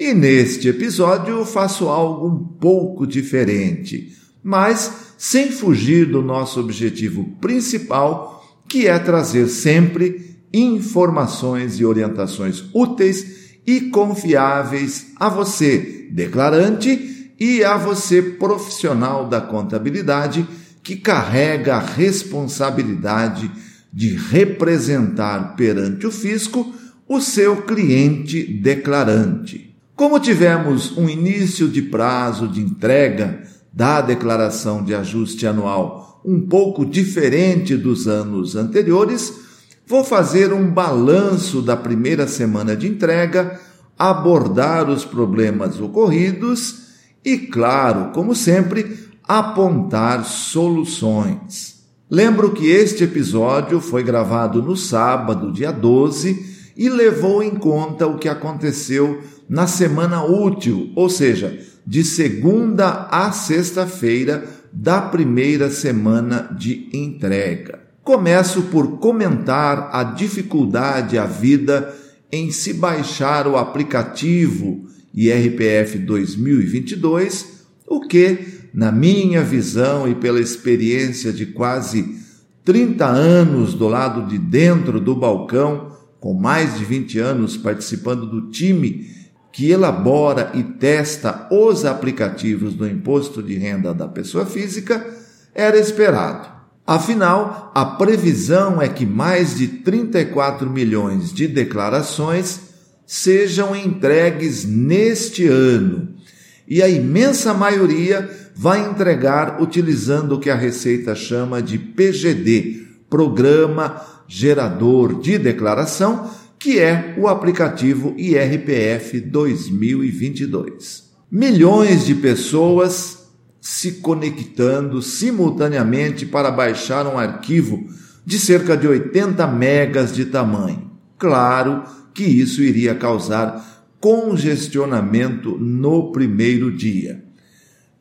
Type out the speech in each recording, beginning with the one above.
E neste episódio faço algo um pouco diferente, mas sem fugir do nosso objetivo principal, que é trazer sempre informações e orientações úteis e confiáveis a você, declarante, e a você, profissional da contabilidade, que carrega a responsabilidade de representar perante o fisco o seu cliente declarante. Como tivemos um início de prazo de entrega da declaração de ajuste anual um pouco diferente dos anos anteriores, vou fazer um balanço da primeira semana de entrega, abordar os problemas ocorridos e, claro, como sempre, apontar soluções. Lembro que este episódio foi gravado no sábado, dia 12, e levou em conta o que aconteceu na semana útil, ou seja, de segunda a sexta-feira da primeira semana de entrega. Começo por comentar a dificuldade a vida em se baixar o aplicativo IRPF 2022, o que, na minha visão e pela experiência de quase 30 anos do lado de dentro do balcão, com mais de 20 anos participando do time que elabora e testa os aplicativos do imposto de renda da pessoa física era esperado. Afinal, a previsão é que mais de 34 milhões de declarações sejam entregues neste ano, e a imensa maioria vai entregar utilizando o que a Receita chama de PGD Programa Gerador de Declaração que é o aplicativo IRPF 2022. Milhões de pessoas se conectando simultaneamente para baixar um arquivo de cerca de 80 megas de tamanho. Claro que isso iria causar congestionamento no primeiro dia.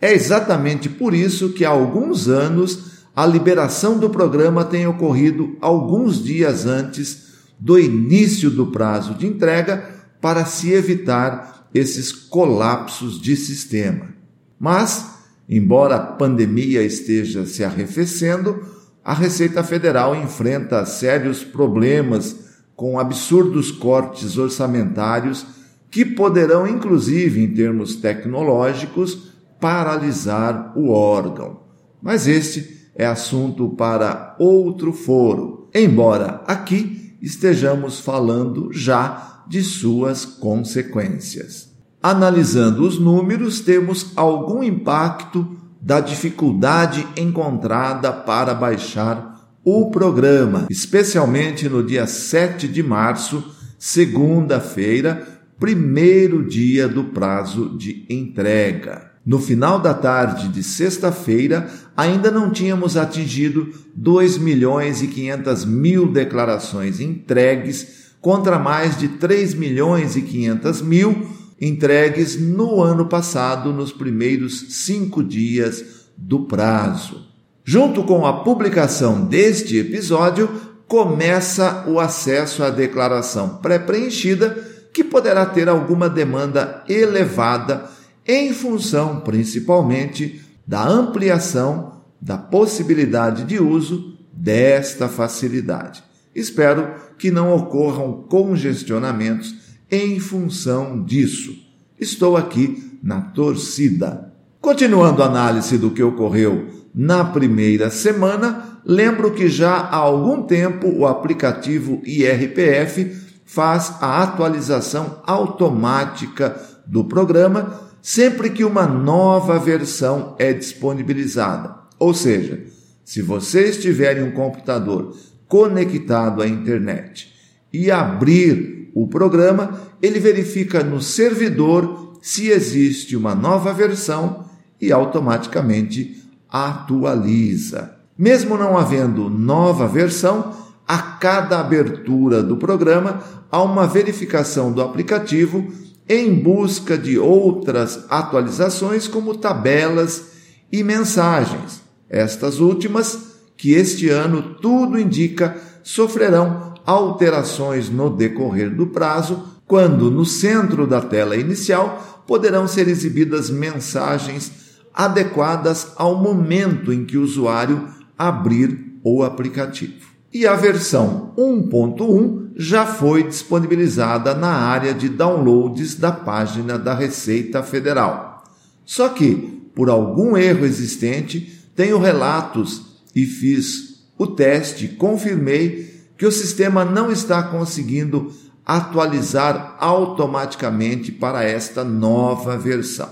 É exatamente por isso que há alguns anos a liberação do programa tem ocorrido alguns dias antes do início do prazo de entrega para se evitar esses colapsos de sistema. Mas, embora a pandemia esteja se arrefecendo, a Receita Federal enfrenta sérios problemas com absurdos cortes orçamentários que poderão, inclusive em termos tecnológicos, paralisar o órgão. Mas este é assunto para outro foro, embora aqui estejamos falando já de suas consequências. Analisando os números, temos algum impacto da dificuldade encontrada para baixar o programa, especialmente no dia 7 de março, segunda-feira, primeiro dia do prazo de entrega. No final da tarde de sexta-feira, ainda não tínhamos atingido 2 milhões e 500 mil declarações entregues contra mais de 3 milhões e 500 mil entregues no ano passado, nos primeiros cinco dias do prazo. Junto com a publicação deste episódio, começa o acesso à declaração pré-preenchida, que poderá ter alguma demanda elevada em função principalmente da ampliação da possibilidade de uso desta facilidade. Espero que não ocorram congestionamentos em função disso. Estou aqui na torcida. Continuando a análise do que ocorreu na primeira semana, lembro que já há algum tempo o aplicativo IRPF faz a atualização automática do programa sempre que uma nova versão é disponibilizada. Ou seja, se você estiver em um computador conectado à internet e abrir o programa, ele verifica no servidor se existe uma nova versão e automaticamente atualiza. Mesmo não havendo nova versão, a cada abertura do programa há uma verificação do aplicativo em busca de outras atualizações, como tabelas e mensagens. Estas últimas, que este ano tudo indica, sofrerão alterações no decorrer do prazo, quando no centro da tela inicial poderão ser exibidas mensagens adequadas ao momento em que o usuário abrir o aplicativo. E a versão 1.1 já foi disponibilizada na área de downloads da página da Receita Federal. Só que, por algum erro existente, tenho relatos e fiz o teste, confirmei que o sistema não está conseguindo atualizar automaticamente para esta nova versão.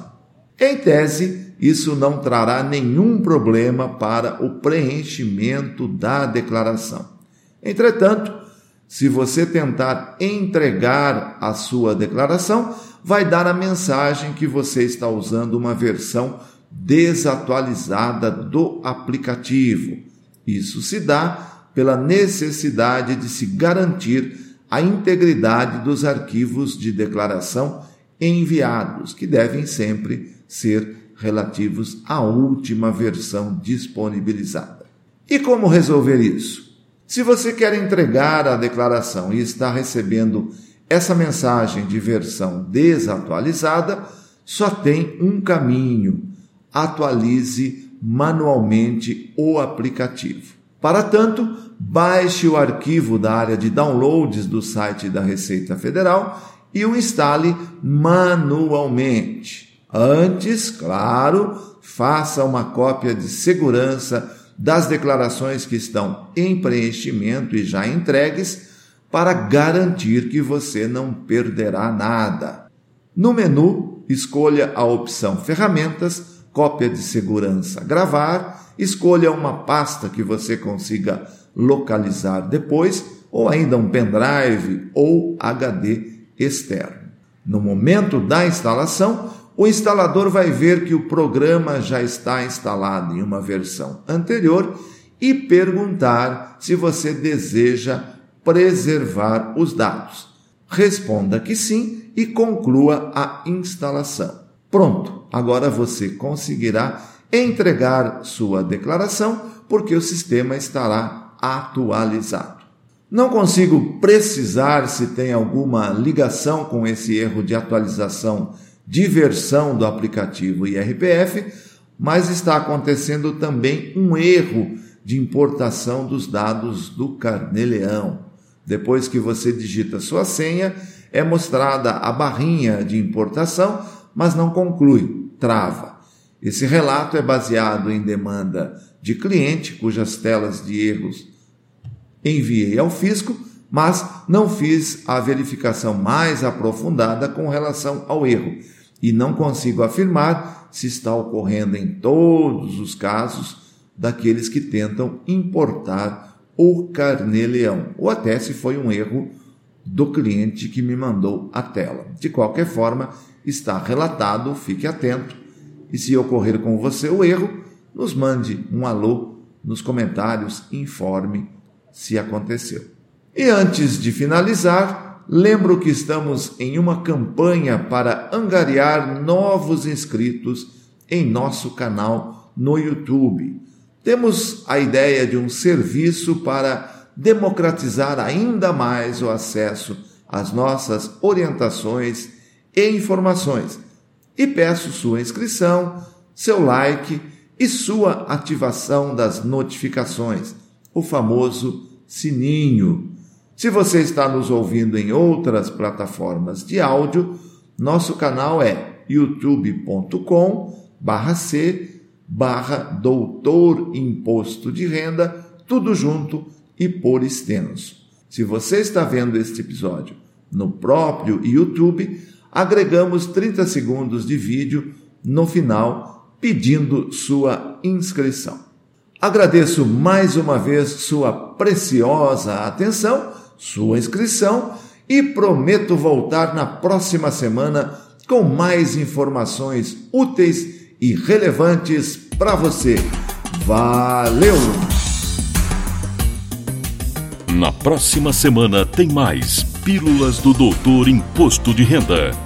Em tese, isso não trará nenhum problema para o preenchimento da declaração. Entretanto, se você tentar entregar a sua declaração, vai dar a mensagem que você está usando uma versão desatualizada do aplicativo. Isso se dá pela necessidade de se garantir a integridade dos arquivos de declaração enviados, que devem sempre ser relativos à última versão disponibilizada. E como resolver isso? Se você quer entregar a declaração e está recebendo essa mensagem de versão desatualizada, só tem um caminho: atualize manualmente o aplicativo. Para tanto, baixe o arquivo da área de downloads do site da Receita Federal e o instale manualmente. Antes, claro, faça uma cópia de segurança das declarações que estão em preenchimento e já entregues para garantir que você não perderá nada. No menu, escolha a opção Ferramentas, Cópia de Segurança Gravar escolha uma pasta que você consiga localizar depois, ou ainda um pendrive ou HD externo. No momento da instalação, o instalador vai ver que o programa já está instalado em uma versão anterior e perguntar se você deseja preservar os dados. Responda que sim e conclua a instalação. Pronto, agora você conseguirá entregar sua declaração, porque o sistema estará atualizado. Não consigo precisar se tem alguma ligação com esse erro de atualização de versão do aplicativo IRPF, mas está acontecendo também um erro de importação dos dados do Carneleão. Depois que você digita sua senha, é mostrada a barrinha de importação, mas não conclui, trava. Esse relato é baseado em demanda de cliente, cujas telas de erros enviei ao fisco, mas não fiz a verificação mais aprofundada com relação ao erro e não consigo afirmar se está ocorrendo em todos os casos daqueles que tentam importar o carnê-leão, ou até se foi um erro do cliente que me mandou a tela. De qualquer forma, está relatado, fique atento e se ocorrer com você o erro, nos mande um alô nos comentários, informe se aconteceu. E antes de finalizar, lembro que estamos em uma campanha para angariar novos inscritos em nosso canal no YouTube. Temos a ideia de um serviço para democratizar ainda mais o acesso às nossas orientações e informações e peço sua inscrição, seu like e sua ativação das notificações, o famoso sininho. Se você está nos ouvindo em outras plataformas de áudio, nosso canal é youtube.com barra C barra doutor imposto de renda, tudo junto e por extenso. Se você está vendo este episódio no próprio YouTube, agregamos 30 segundos de vídeo no final pedindo sua inscrição. Agradeço mais uma vez sua preciosa atenção, sua inscrição e prometo voltar na próxima semana com mais informações úteis e relevantes para você. Valeu! Na próxima semana tem mais Pílulas do Doutor Imposto de Renda.